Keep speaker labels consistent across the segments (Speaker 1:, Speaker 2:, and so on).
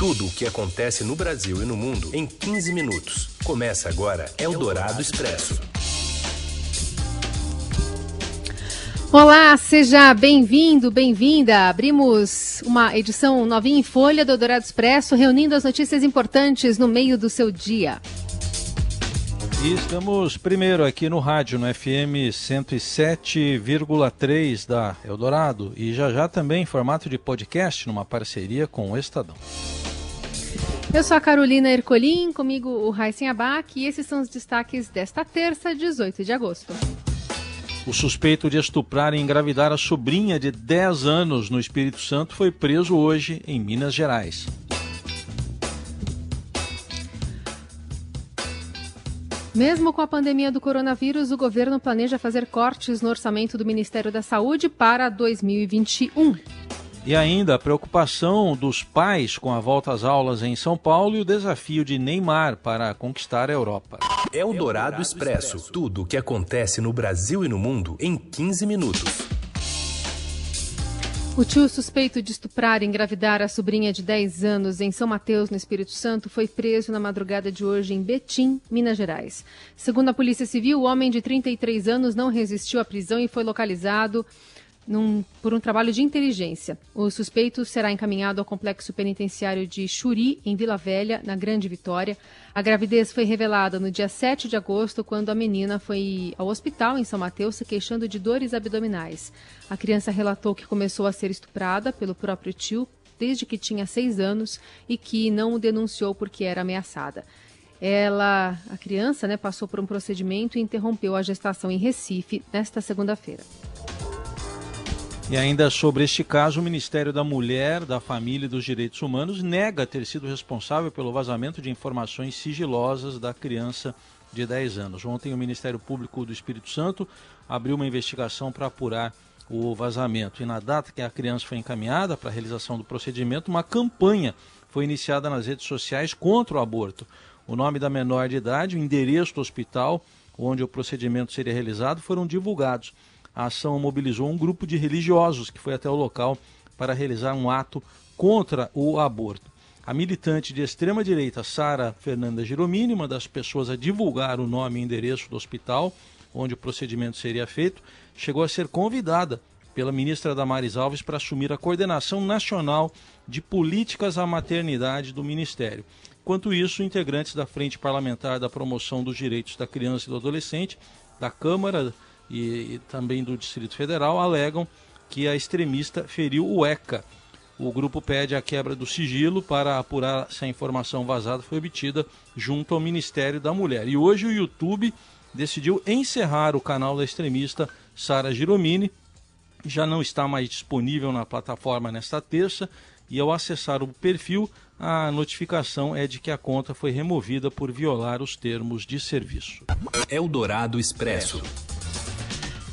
Speaker 1: Tudo o que acontece no Brasil e no mundo em 15 minutos. Começa agora Eldorado Expresso.
Speaker 2: Olá, seja bem-vindo, bem-vinda. Abrimos uma edição novinha em folha do Eldorado Expresso, reunindo as notícias importantes no meio do seu dia.
Speaker 3: E estamos primeiro aqui no rádio, no FM 107,3 da Eldorado e já já também em formato de podcast, numa parceria com o Estadão.
Speaker 2: Eu sou a Carolina Ercolim, comigo o Raíssen Abac e esses são os destaques desta terça, 18 de agosto.
Speaker 3: O suspeito de estuprar e engravidar a sobrinha de 10 anos no Espírito Santo foi preso hoje em Minas Gerais.
Speaker 2: Mesmo com a pandemia do coronavírus, o governo planeja fazer cortes no orçamento do Ministério da Saúde para 2021.
Speaker 3: E ainda a preocupação dos pais com a volta às aulas em São Paulo e o desafio de Neymar para conquistar a Europa.
Speaker 1: É o Dourado Expresso. Tudo o que acontece no Brasil e no mundo em 15 minutos.
Speaker 2: O tio suspeito de estuprar e engravidar a sobrinha de 10 anos em São Mateus, no Espírito Santo, foi preso na madrugada de hoje em Betim, Minas Gerais. Segundo a Polícia Civil, o homem de 33 anos não resistiu à prisão e foi localizado num, por um trabalho de inteligência. O suspeito será encaminhado ao complexo penitenciário de Churi, em Vila Velha, na Grande Vitória. A gravidez foi revelada no dia 7 de agosto, quando a menina foi ao hospital em São Mateus se queixando de dores abdominais. A criança relatou que começou a ser estuprada pelo próprio tio desde que tinha seis anos e que não o denunciou porque era ameaçada. Ela, a criança, né, passou por um procedimento e interrompeu a gestação em Recife nesta segunda-feira.
Speaker 3: E ainda sobre este caso, o Ministério da Mulher, da Família e dos Direitos Humanos nega ter sido responsável pelo vazamento de informações sigilosas da criança de 10 anos. Ontem, o Ministério Público do Espírito Santo abriu uma investigação para apurar o vazamento. E na data que a criança foi encaminhada para a realização do procedimento, uma campanha foi iniciada nas redes sociais contra o aborto. O nome da menor de idade, o endereço do hospital onde o procedimento seria realizado foram divulgados a ação mobilizou um grupo de religiosos que foi até o local para realizar um ato contra o aborto. A militante de extrema direita Sara Fernanda Giromini, uma das pessoas a divulgar o nome e endereço do hospital onde o procedimento seria feito, chegou a ser convidada pela ministra Damares Alves para assumir a coordenação nacional de políticas à maternidade do ministério. Enquanto isso, integrantes da Frente Parlamentar da Promoção dos Direitos da Criança e do Adolescente, da Câmara e, e também do Distrito Federal alegam que a extremista feriu o ECA. O grupo pede a quebra do sigilo para apurar se a informação vazada foi obtida junto ao Ministério da Mulher. E hoje o YouTube decidiu encerrar o canal da extremista Sara Giromini. Já não está mais disponível na plataforma nesta terça e ao acessar o perfil, a notificação é de que a conta foi removida por violar os termos de serviço.
Speaker 1: Eldorado Expresso.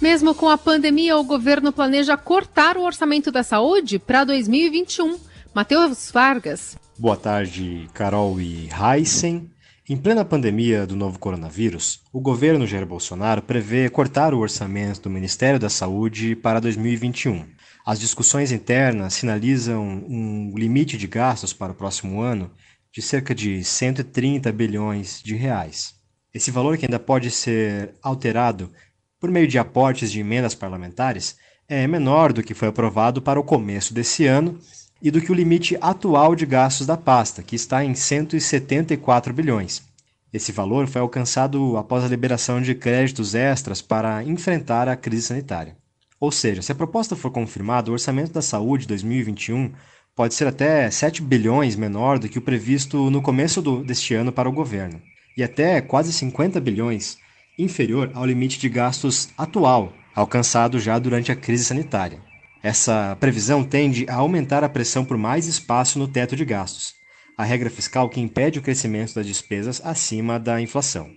Speaker 2: Mesmo com a pandemia, o governo planeja cortar o orçamento da saúde para 2021. Matheus Vargas.
Speaker 4: Boa tarde, Carol e Heisen. Em plena pandemia do novo coronavírus, o governo Jair Bolsonaro prevê cortar o orçamento do Ministério da Saúde para 2021. As discussões internas sinalizam um limite de gastos para o próximo ano de cerca de 130 bilhões de reais. Esse valor que ainda pode ser alterado por meio de aportes de emendas parlamentares, é menor do que foi aprovado para o começo desse ano e do que o limite atual de gastos da pasta, que está em 174 bilhões. Esse valor foi alcançado após a liberação de créditos extras para enfrentar a crise sanitária. Ou seja, se a proposta for confirmada, o orçamento da saúde 2021 pode ser até 7 bilhões menor do que o previsto no começo do, deste ano para o governo, e até quase 50 bilhões inferior ao limite de gastos atual, alcançado já durante a crise sanitária. Essa previsão tende a aumentar a pressão por mais espaço no teto de gastos, a regra fiscal que impede o crescimento das despesas acima da inflação.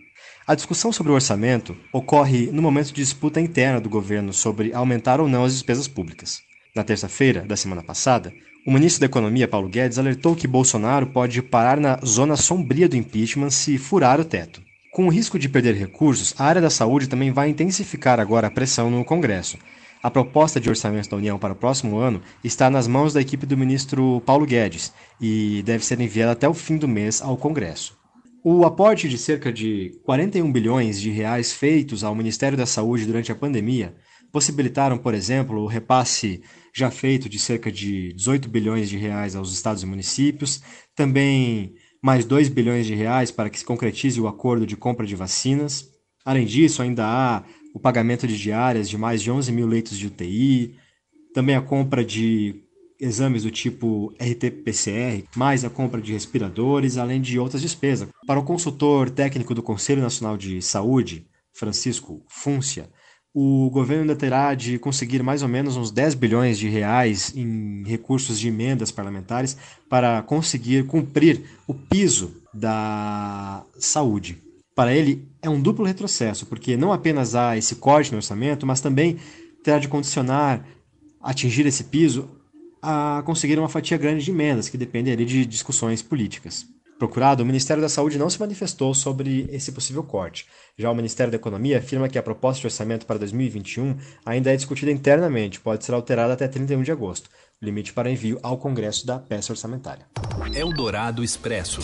Speaker 4: A discussão sobre o orçamento ocorre no momento de disputa interna do governo sobre aumentar ou não as despesas públicas. Na terça-feira da semana passada, o ministro da Economia, Paulo Guedes, alertou que Bolsonaro pode parar na zona sombria do impeachment se furar o teto. Com o risco de perder recursos, a área da saúde também vai intensificar agora a pressão no Congresso. A proposta de orçamento da União para o próximo ano está nas mãos da equipe do ministro Paulo Guedes e deve ser enviada até o fim do mês ao Congresso. O aporte de cerca de 41 bilhões de reais feitos ao Ministério da Saúde durante a pandemia possibilitaram, por exemplo, o repasse já feito de cerca de 18 bilhões de reais aos estados e municípios, também mais 2 bilhões de reais para que se concretize o acordo de compra de vacinas. Além disso, ainda há o pagamento de diárias de mais de 11 mil leitos de UTI, também a compra de exames do tipo RT-PCR, mais a compra de respiradores, além de outras despesas. Para o consultor técnico do Conselho Nacional de Saúde, Francisco Fúncia, o governo ainda terá de conseguir mais ou menos uns 10 bilhões de reais em recursos de emendas parlamentares para conseguir cumprir o piso da saúde. Para ele, é um duplo retrocesso, porque não apenas há esse corte no orçamento, mas também terá de condicionar atingir esse piso a conseguir uma fatia grande de emendas, que depende de discussões políticas. Procurado, o Ministério da Saúde não se manifestou sobre esse possível corte. Já o Ministério da Economia afirma que a proposta de orçamento para 2021 ainda é discutida internamente, pode ser alterada até 31 de agosto, limite para envio ao Congresso da peça orçamentária.
Speaker 1: Eldorado Expresso.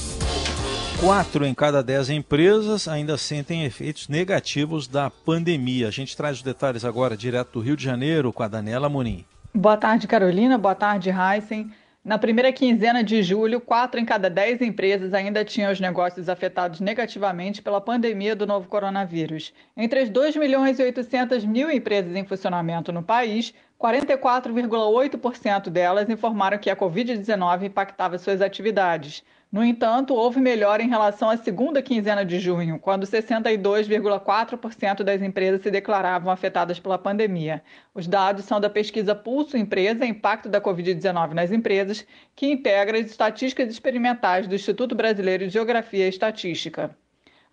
Speaker 3: Quatro em cada dez empresas ainda sentem efeitos negativos da pandemia. A gente traz os detalhes agora direto do Rio de Janeiro com a Daniela Monim.
Speaker 5: Boa tarde, Carolina. Boa tarde, Heisen. Na primeira quinzena de julho, quatro em cada dez empresas ainda tinham os negócios afetados negativamente pela pandemia do novo coronavírus. Entre as 2 milhões e 800 mil empresas em funcionamento no país, 44,8% delas informaram que a Covid-19 impactava suas atividades. No entanto, houve melhora em relação à segunda quinzena de junho, quando 62,4% das empresas se declaravam afetadas pela pandemia. Os dados são da pesquisa Pulso Empresa Impacto da Covid-19 nas Empresas, que integra as estatísticas experimentais do Instituto Brasileiro de Geografia e Estatística.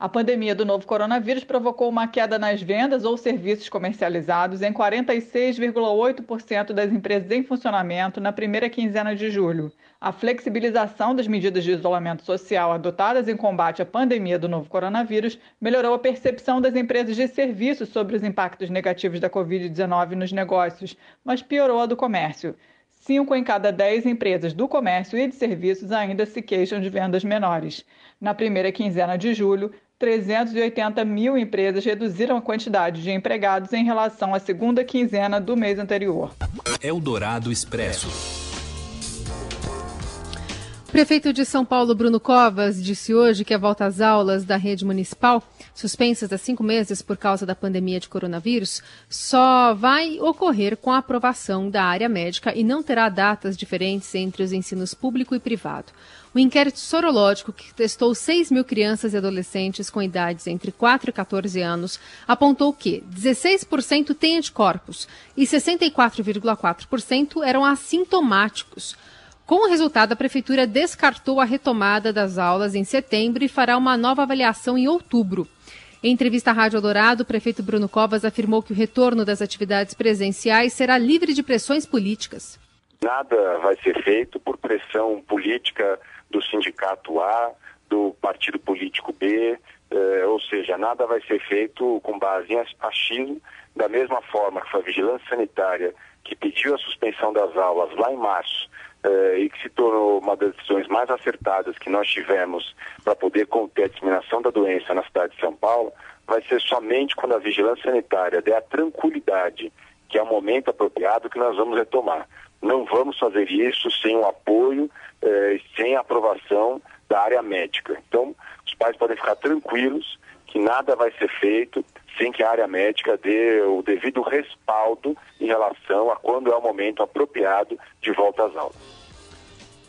Speaker 5: A pandemia do novo coronavírus provocou uma queda nas vendas ou serviços comercializados em 46,8% das empresas em funcionamento na primeira quinzena de julho. A flexibilização das medidas de isolamento social adotadas em combate à pandemia do novo coronavírus melhorou a percepção das empresas de serviços sobre os impactos negativos da Covid-19 nos negócios, mas piorou a do comércio. Cinco em cada dez empresas do comércio e de serviços ainda se queixam de vendas menores. Na primeira quinzena de julho, 380 mil empresas reduziram a quantidade de empregados em relação à segunda quinzena do mês anterior.
Speaker 1: Eldorado Expresso.
Speaker 2: O prefeito de São Paulo, Bruno Covas, disse hoje que a volta às aulas da rede municipal, suspensas há cinco meses por causa da pandemia de coronavírus, só vai ocorrer com a aprovação da área médica e não terá datas diferentes entre os ensinos público e privado. O inquérito sorológico, que testou 6 mil crianças e adolescentes com idades entre 4 e 14 anos, apontou que 16% têm anticorpos e 64,4% eram assintomáticos. Com o resultado, a Prefeitura descartou a retomada das aulas em setembro e fará uma nova avaliação em outubro. Em entrevista à Rádio Eldorado, o prefeito Bruno Covas afirmou que o retorno das atividades presenciais será livre de pressões políticas.
Speaker 6: Nada vai ser feito por pressão política do sindicato A, do partido político B, eh, ou seja, nada vai ser feito com base em achismo, da mesma forma que foi a vigilância sanitária que pediu a suspensão das aulas lá em março eh, e que se tornou uma das decisões mais acertadas que nós tivemos para poder conter a disseminação da doença na cidade de São Paulo, vai ser somente quando a vigilância sanitária der a tranquilidade que é o momento apropriado que nós vamos retomar. Não vamos fazer isso sem o apoio eh, sem a aprovação da área médica. Então, os pais podem ficar tranquilos que nada vai ser feito sem que a área médica dê o devido respaldo em relação a quando é o momento apropriado de volta às aulas.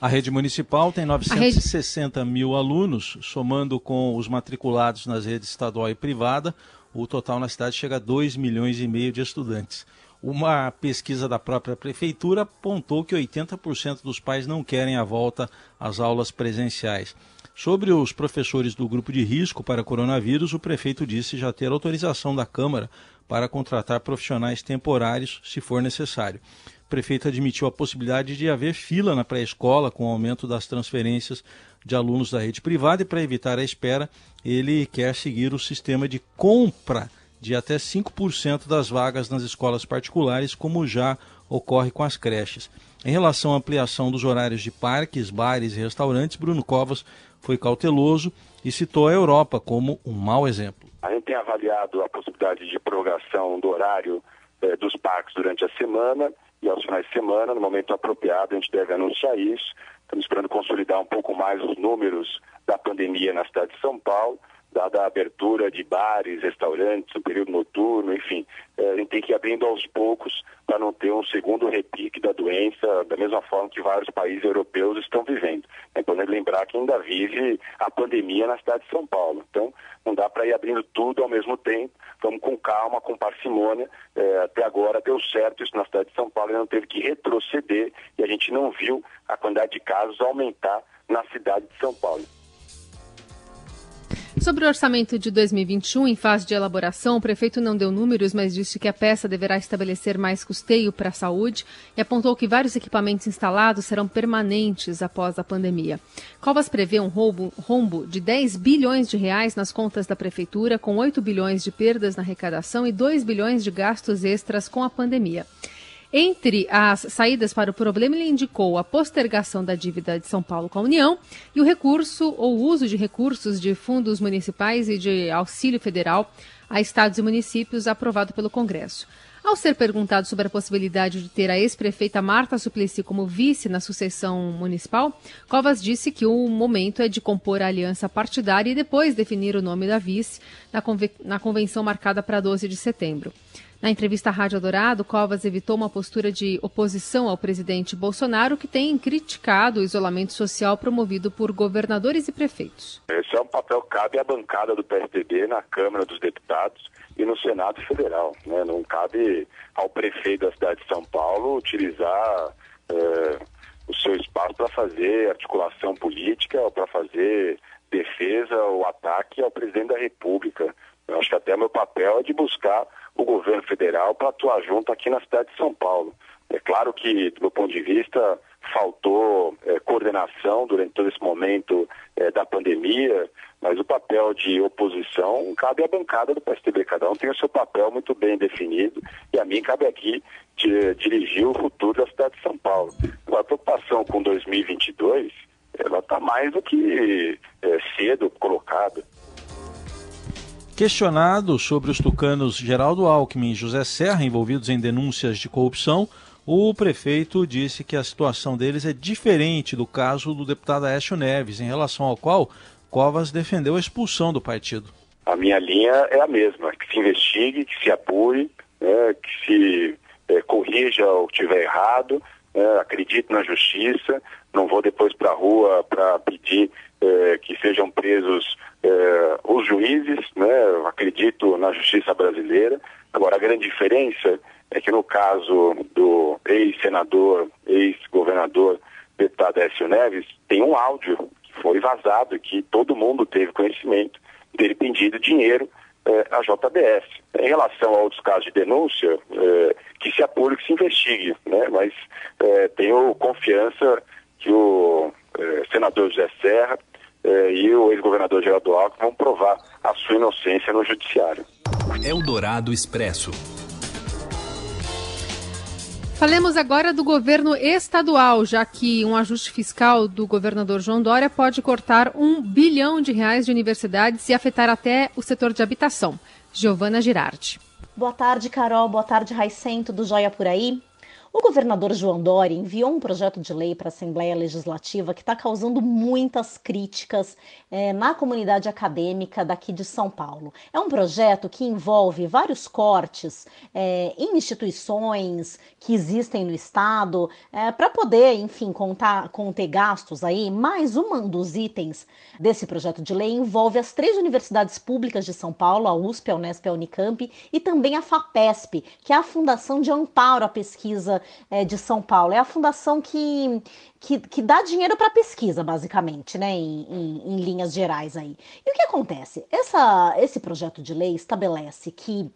Speaker 3: A rede municipal tem 960 rede... mil alunos, somando com os matriculados nas redes estadual e privada, o total na cidade chega a 2 milhões e meio de estudantes. Uma pesquisa da própria prefeitura apontou que 80% dos pais não querem a volta às aulas presenciais. Sobre os professores do grupo de risco para coronavírus, o prefeito disse já ter autorização da Câmara para contratar profissionais temporários, se for necessário. O prefeito admitiu a possibilidade de haver fila na pré-escola com o aumento das transferências de alunos da rede privada e, para evitar a espera, ele quer seguir o sistema de compra de até 5% das vagas nas escolas particulares, como já ocorre com as creches. Em relação à ampliação dos horários de parques, bares e restaurantes, Bruno Covas foi cauteloso e citou a Europa como um mau exemplo.
Speaker 6: A gente tem avaliado a possibilidade de prorrogação do horário eh, dos parques durante a semana e aos finais de semana, no momento apropriado, a gente deve anunciar isso. Estamos esperando consolidar um pouco mais os números da pandemia na cidade de São Paulo dada a abertura de bares, restaurantes, o período noturno, enfim, eh, a gente tem que ir abrindo aos poucos para não ter um segundo repique da doença, da mesma forma que vários países europeus estão vivendo. É importante lembrar que ainda vive a pandemia na cidade de São Paulo. Então, não dá para ir abrindo tudo ao mesmo tempo. Vamos com calma, com parcimônia. É, até agora deu certo isso na cidade de São Paulo não teve que retroceder e a gente não viu a quantidade de casos aumentar na cidade de São Paulo.
Speaker 2: Sobre o orçamento de 2021, em fase de elaboração, o prefeito não deu números, mas disse que a peça deverá estabelecer mais custeio para a saúde e apontou que vários equipamentos instalados serão permanentes após a pandemia. Covas prevê um rombo, rombo de 10 bilhões de reais nas contas da prefeitura, com 8 bilhões de perdas na arrecadação e 2 bilhões de gastos extras com a pandemia. Entre as saídas para o problema, ele indicou a postergação da dívida de São Paulo com a União e o recurso ou uso de recursos de fundos municipais e de auxílio federal a estados e municípios aprovado pelo Congresso. Ao ser perguntado sobre a possibilidade de ter a ex-prefeita Marta Suplicy como vice na sucessão municipal, Covas disse que o momento é de compor a aliança partidária e depois definir o nome da vice na, conven na convenção marcada para 12 de setembro. Na entrevista à Rádio Dourado, Covas evitou uma postura de oposição ao presidente Bolsonaro, que tem criticado o isolamento social promovido por governadores e prefeitos.
Speaker 6: Esse é um papel que cabe à bancada do PSDB na Câmara dos Deputados e no Senado Federal. Né? Não cabe ao prefeito da cidade de São Paulo utilizar é, o seu espaço para fazer articulação política ou para fazer defesa ou ataque ao presidente da República. Eu acho que até meu papel é de buscar o governo federal para atuar junto aqui na cidade de São Paulo. É claro que, do meu ponto de vista, faltou é, coordenação durante todo esse momento é, da pandemia, mas o papel de oposição cabe à bancada do PSDB. Cada um tem o seu papel muito bem definido e a mim cabe aqui de, dirigir o futuro da cidade de São Paulo. Agora, a preocupação com 2022, ela está mais do que é, cedo colocada.
Speaker 3: Questionado sobre os tucanos Geraldo Alckmin e José Serra envolvidos em denúncias de corrupção, o prefeito disse que a situação deles é diferente do caso do deputado Aécio Neves, em relação ao qual Covas defendeu a expulsão do partido.
Speaker 6: A minha linha é a mesma, que se investigue, que se apure, né, que se é, corrija o que tiver errado, né, acredito na justiça, não vou depois para a rua para pedir é, que sejam presos é, os juízes, né? Acredito na justiça brasileira. Agora, a grande diferença é que no caso do ex-senador, ex-governador, deputado Écio Neves, tem um áudio que foi vazado, que todo mundo teve conhecimento dele pedindo dinheiro é, à JBS. Em relação a outros casos de denúncia, é, que se apure, que se investigue, né? Mas tenho confiança que o senador José Serra eh, e o ex-governador Geraldo Alckmin vão provar a sua inocência no judiciário.
Speaker 1: Eldorado Expresso.
Speaker 2: Falemos agora do governo estadual, já que um ajuste fiscal do governador João Dória pode cortar um bilhão de reais de universidades e afetar até o setor de habitação. Giovana Girardi.
Speaker 7: Boa tarde, Carol. Boa tarde, Raicen. Tudo jóia por aí? O governador João Dória enviou um projeto de lei para a Assembleia Legislativa que está causando muitas críticas é, na comunidade acadêmica daqui de São Paulo. É um projeto que envolve vários cortes é, em instituições que existem no Estado é, para poder, enfim, contar, conter gastos aí. Mas um dos itens desse projeto de lei envolve as três universidades públicas de São Paulo, a USP, a Unesp e a Unicamp, e também a FAPESP, que é a Fundação de Amparo à Pesquisa é, de São Paulo. É a fundação que, que, que dá dinheiro para pesquisa, basicamente, né, em, em, em, linhas gerais aí. E o que acontece? Essa, esse projeto de lei estabelece que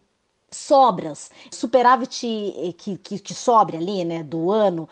Speaker 7: sobras, superávit que, que, que sobre ali, né, do ano,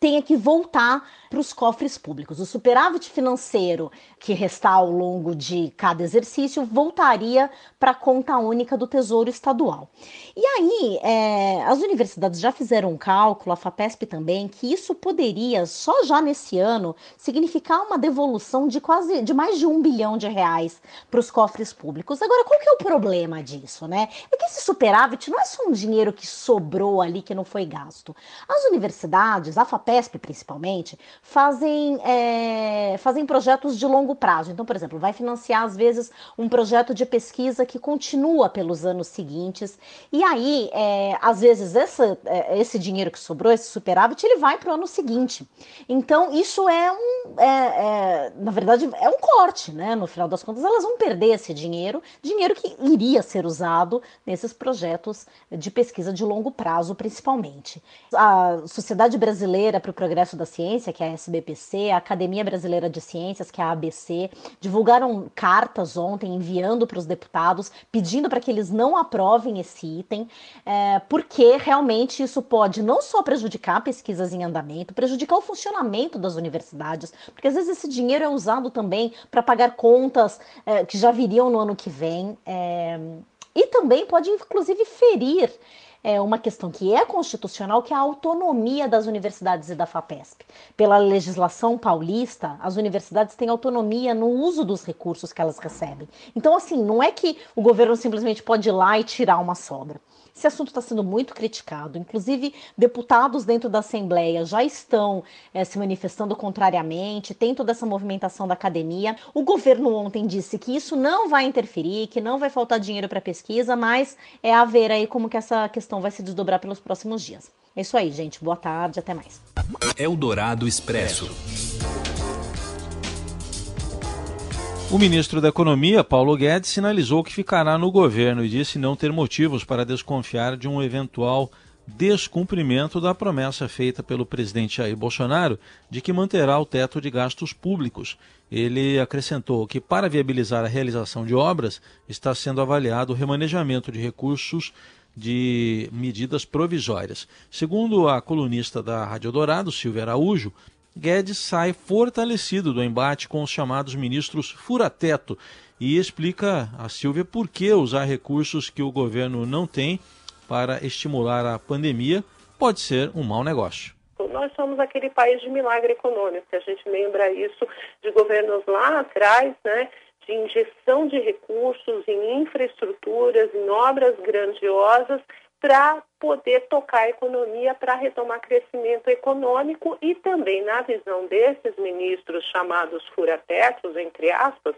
Speaker 7: tenha que voltar para os cofres públicos. O superávit financeiro que restar ao longo de cada exercício voltaria para a conta única do Tesouro Estadual. E aí, é, as universidades já fizeram um cálculo, a FAPESP também, que isso poderia, só já nesse ano, significar uma devolução de quase de mais de um bilhão de reais para os cofres públicos. Agora, qual que é o problema disso, né? É que esse superávit não é só um dinheiro que sobrou ali que não foi gasto. As universidades, a FAPESP principalmente, fazem, é, fazem projetos de longo prazo. Então, por exemplo, vai financiar às vezes um projeto de pesquisa que continua pelos anos seguintes. E aí, é, às vezes, essa, é, esse dinheiro que sobrou, esse superávit, ele vai para o ano seguinte. Então, isso é um, é, é, na verdade, é um corte, né? No final das contas, elas vão perder esse dinheiro, dinheiro que iria ser usado nesses projetos de pesquisa de longo prazo, principalmente. A Sociedade Brasileira para o Progresso da Ciência, que é a SBPC, a Academia Brasileira de Ciências, que é a ABC, divulgaram cartas ontem enviando para os deputados pedindo para que eles não aprovem esse item, é, porque realmente isso pode não só prejudicar pesquisas em andamento, prejudicar o funcionamento das universidades, porque às vezes esse dinheiro é usado também para pagar contas é, que já viriam no ano que vem. É, e também pode, inclusive, ferir é, uma questão que é constitucional, que é a autonomia das universidades e da FAPESP. Pela legislação paulista, as universidades têm autonomia no uso dos recursos que elas recebem. Então, assim, não é que o governo simplesmente pode ir lá e tirar uma sobra. Esse assunto está sendo muito criticado. Inclusive, deputados dentro da Assembleia já estão é, se manifestando contrariamente, tem toda essa movimentação da academia. O governo ontem disse que isso não vai interferir, que não vai faltar dinheiro para pesquisa, mas é a ver aí como que essa questão vai se desdobrar pelos próximos dias. É isso aí, gente. Boa tarde, até mais.
Speaker 1: Eldorado Expresso.
Speaker 3: O ministro da Economia, Paulo Guedes, sinalizou que ficará no governo e disse não ter motivos para desconfiar de um eventual descumprimento da promessa feita pelo presidente Jair Bolsonaro de que manterá o teto de gastos públicos. Ele acrescentou que, para viabilizar a realização de obras, está sendo avaliado o remanejamento de recursos de medidas provisórias. Segundo a colunista da Rádio Dourado, Silvia Araújo, Guedes sai fortalecido do embate com os chamados ministros furateto e explica a Silvia por que usar recursos que o governo não tem para estimular a pandemia pode ser um mau negócio.
Speaker 8: Nós somos aquele país de milagre econômico, a gente lembra isso de governos lá atrás, né, de injeção de recursos em infraestruturas, em obras grandiosas, para poder tocar a economia, para retomar crescimento econômico e também, na visão desses ministros chamados furatetos, entre aspas,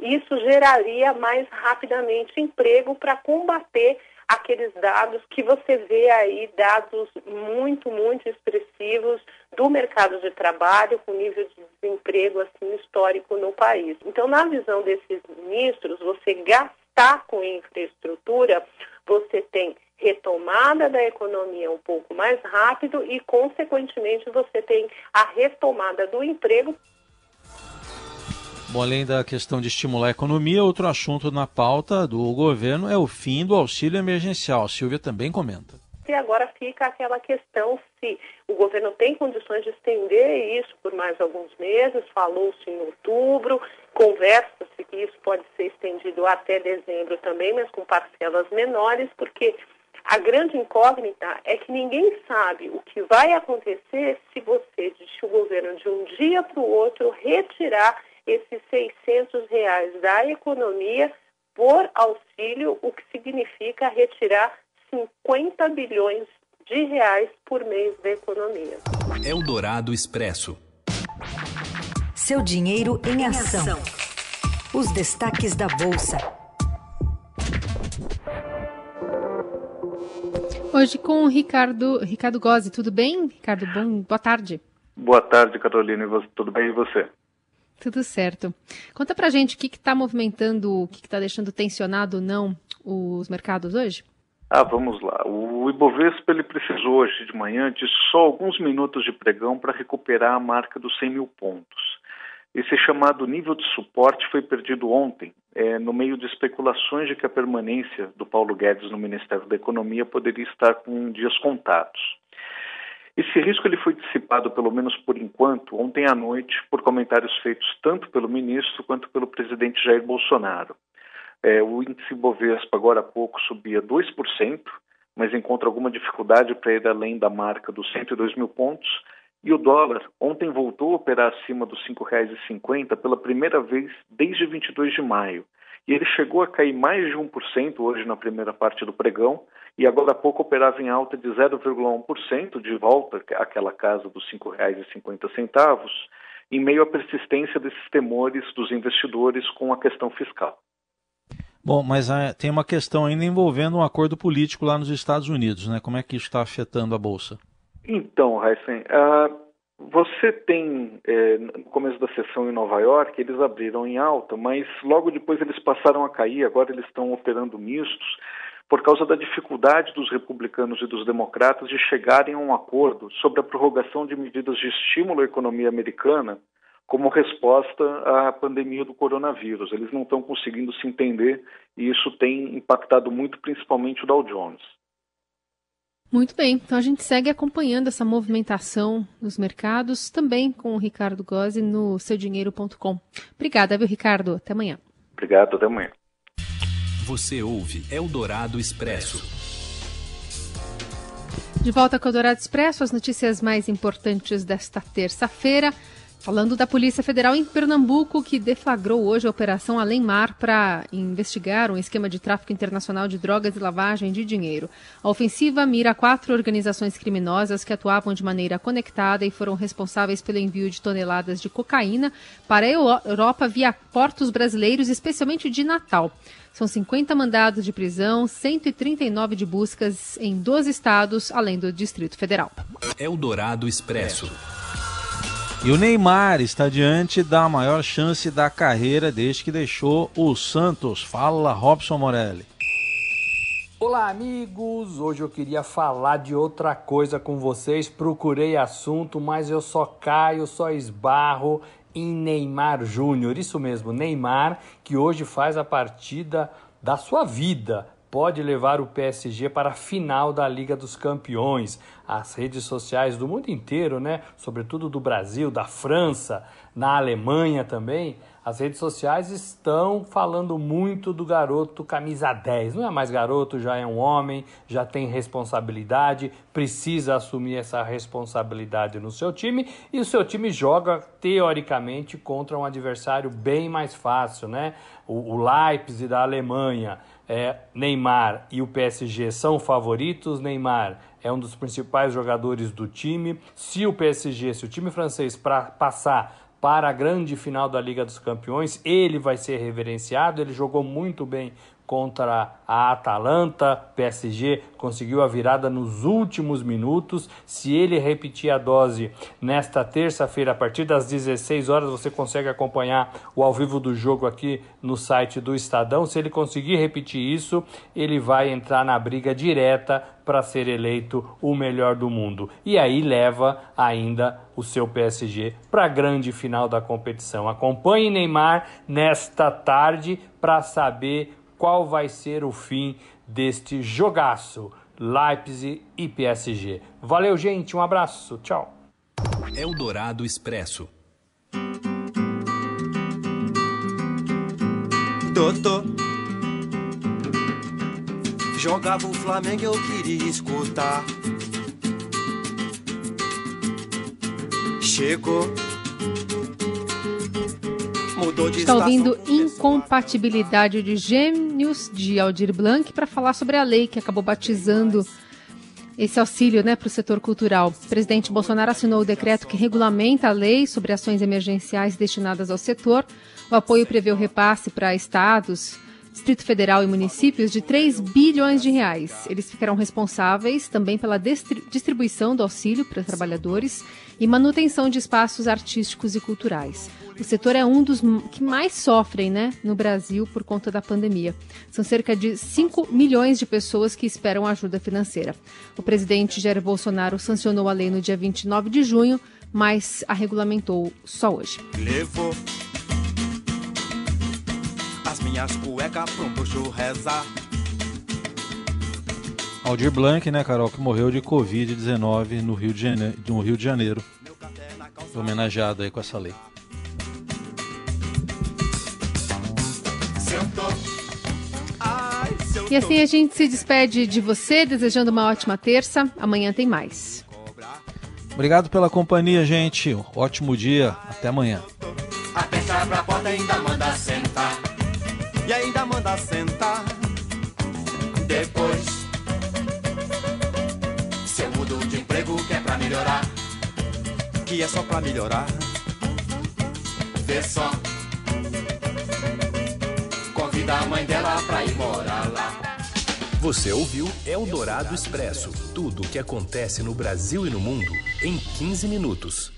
Speaker 8: isso geraria mais rapidamente emprego para combater aqueles dados que você vê aí, dados muito, muito expressivos do mercado de trabalho, com nível de desemprego assim histórico no país. Então, na visão desses ministros, você gastar com infraestrutura, você tem retomada da economia um pouco mais rápido e, consequentemente, você tem a retomada do emprego.
Speaker 3: Bom, além da questão de estimular a economia, outro assunto na pauta do governo é o fim do auxílio emergencial. A Silvia também comenta.
Speaker 8: E agora fica aquela questão se o governo tem condições de estender isso por mais alguns meses, falou-se em outubro, conversa-se que isso pode ser estendido até dezembro também, mas com parcelas menores, porque a grande incógnita é que ninguém sabe o que vai acontecer se você, se o governo de um dia para o outro retirar esses 600 reais da economia por auxílio, o que significa retirar 50 bilhões de reais por mês da economia.
Speaker 1: Eldorado Expresso.
Speaker 9: Seu dinheiro em ação. Os destaques da Bolsa.
Speaker 2: Hoje com o Ricardo, Ricardo Gozzi, tudo bem? Ricardo, bom, boa tarde.
Speaker 10: Boa tarde, Carolina. Tudo bem e você?
Speaker 2: Tudo certo. Conta pra gente o que está movimentando, o que está deixando tensionado ou não os mercados hoje?
Speaker 10: Ah, vamos lá. O Ibovespa ele precisou hoje de manhã de só alguns minutos de pregão para recuperar a marca dos 100 mil pontos. Esse chamado nível de suporte foi perdido ontem, é, no meio de especulações de que a permanência do Paulo Guedes no Ministério da Economia poderia estar com dias contados. Esse risco ele foi dissipado, pelo menos por enquanto, ontem à noite, por comentários feitos tanto pelo ministro quanto pelo presidente Jair Bolsonaro. É, o índice Bovespa, agora há pouco, subia 2%, mas encontra alguma dificuldade para ir além da marca dos 102 mil pontos. E o dólar ontem voltou a operar acima dos R$ 5,50 pela primeira vez desde 22 de maio. E ele chegou a cair mais de 1% hoje na primeira parte do pregão, e agora há pouco operava em alta de 0,1%, de volta àquela casa dos R$ 5,50, em meio à persistência desses temores dos investidores com a questão fiscal.
Speaker 3: Bom, mas ah, tem uma questão ainda envolvendo um acordo político lá nos Estados Unidos, né? Como é que isso está afetando a Bolsa?
Speaker 10: Então, Heisen, uh, você tem, eh, no começo da sessão em Nova York, eles abriram em alta, mas logo depois eles passaram a cair, agora eles estão operando mistos, por causa da dificuldade dos republicanos e dos democratas de chegarem a um acordo sobre a prorrogação de medidas de estímulo à economia americana como resposta à pandemia do coronavírus. Eles não estão conseguindo se entender e isso tem impactado muito, principalmente o Dow Jones.
Speaker 2: Muito bem, então a gente segue acompanhando essa movimentação nos mercados, também com o Ricardo Gozzi no seudinheiro.com. Obrigada, viu, Ricardo? Até amanhã.
Speaker 10: Obrigado, até amanhã.
Speaker 1: Você ouve Eldorado Expresso.
Speaker 2: De volta com o Eldorado Expresso, as notícias mais importantes desta terça-feira. Falando da Polícia Federal em Pernambuco, que deflagrou hoje a Operação Além Mar para investigar um esquema de tráfico internacional de drogas e lavagem de dinheiro. A ofensiva mira quatro organizações criminosas que atuavam de maneira conectada e foram responsáveis pelo envio de toneladas de cocaína para a Europa via portos brasileiros, especialmente de Natal. São 50 mandados de prisão, 139 de buscas em 12 estados, além do Distrito Federal.
Speaker 1: Eldorado Expresso.
Speaker 3: E o Neymar está diante da maior chance da carreira desde que deixou o Santos. Fala, Robson Morelli.
Speaker 11: Olá, amigos! Hoje eu queria falar de outra coisa com vocês. Procurei assunto, mas eu só caio, só esbarro em Neymar Júnior. Isso mesmo, Neymar, que hoje faz a partida da sua vida pode levar o PSG para a final da Liga dos Campeões. As redes sociais do mundo inteiro, né, sobretudo do Brasil, da França, na Alemanha também, as redes sociais estão falando muito do garoto camisa 10. Não é mais garoto, já é um homem, já tem responsabilidade, precisa assumir essa responsabilidade no seu time e o seu time joga teoricamente contra um adversário bem mais fácil, né? O, o Leipzig da Alemanha é, Neymar e o PSG são favoritos. Neymar é um dos principais jogadores do time. Se o PSG, se o time francês para passar para a grande final da Liga dos Campeões, ele vai ser reverenciado. Ele jogou muito bem contra a Atalanta. PSG conseguiu a virada nos últimos minutos. Se ele repetir a dose nesta terça-feira, a partir das 16 horas, você consegue acompanhar o ao vivo do jogo aqui no site do Estadão. Se ele conseguir repetir isso, ele vai entrar na briga direta para ser eleito o melhor do mundo. E aí leva ainda o seu PSG para a grande final da competição. Acompanhe Neymar nesta tarde para saber qual vai ser o fim deste jogaço Leipzig e PSG. Valeu, gente, um abraço, tchau.
Speaker 1: Eldorado Expresso.
Speaker 12: Doutor, jogava o Flamengo, eu queria escutar. Chegou
Speaker 2: Está ouvindo Incompatibilidade de Gêmeos de Aldir Blanc para falar sobre a lei que acabou batizando esse auxílio né, para o setor cultural. O presidente Bolsonaro assinou o decreto que regulamenta a lei sobre ações emergenciais destinadas ao setor. O apoio prevê o repasse para estados, Distrito Federal e municípios de 3 bilhões de reais. Eles ficarão responsáveis também pela distribuição do auxílio para trabalhadores e manutenção de espaços artísticos e culturais. O setor é um dos que mais sofrem né, no Brasil por conta da pandemia. São cerca de 5 milhões de pessoas que esperam ajuda financeira. O presidente Jair Bolsonaro sancionou a lei no dia 29 de junho, mas a regulamentou só hoje. Levou as minhas cuecas pra um rezar.
Speaker 3: Aldir Blanc, né, Carol, que morreu de Covid-19 no, Rio de Janeiro, no Rio de Janeiro. Homenageado aí com essa lei.
Speaker 2: E assim a gente se despede de você, desejando uma ótima terça. Amanhã tem mais.
Speaker 3: Obrigado pela companhia, gente. Ótimo dia. Até amanhã.
Speaker 12: Aperta pra porta ainda manda sentar. E ainda manda sentar. Depois, se eu mudo de emprego que é pra melhorar, que é só pra melhorar. Vê só. Convida a mãe dela pra ir morar lá.
Speaker 1: Você ouviu Eldorado Expresso tudo o que acontece no Brasil e no mundo em 15 minutos.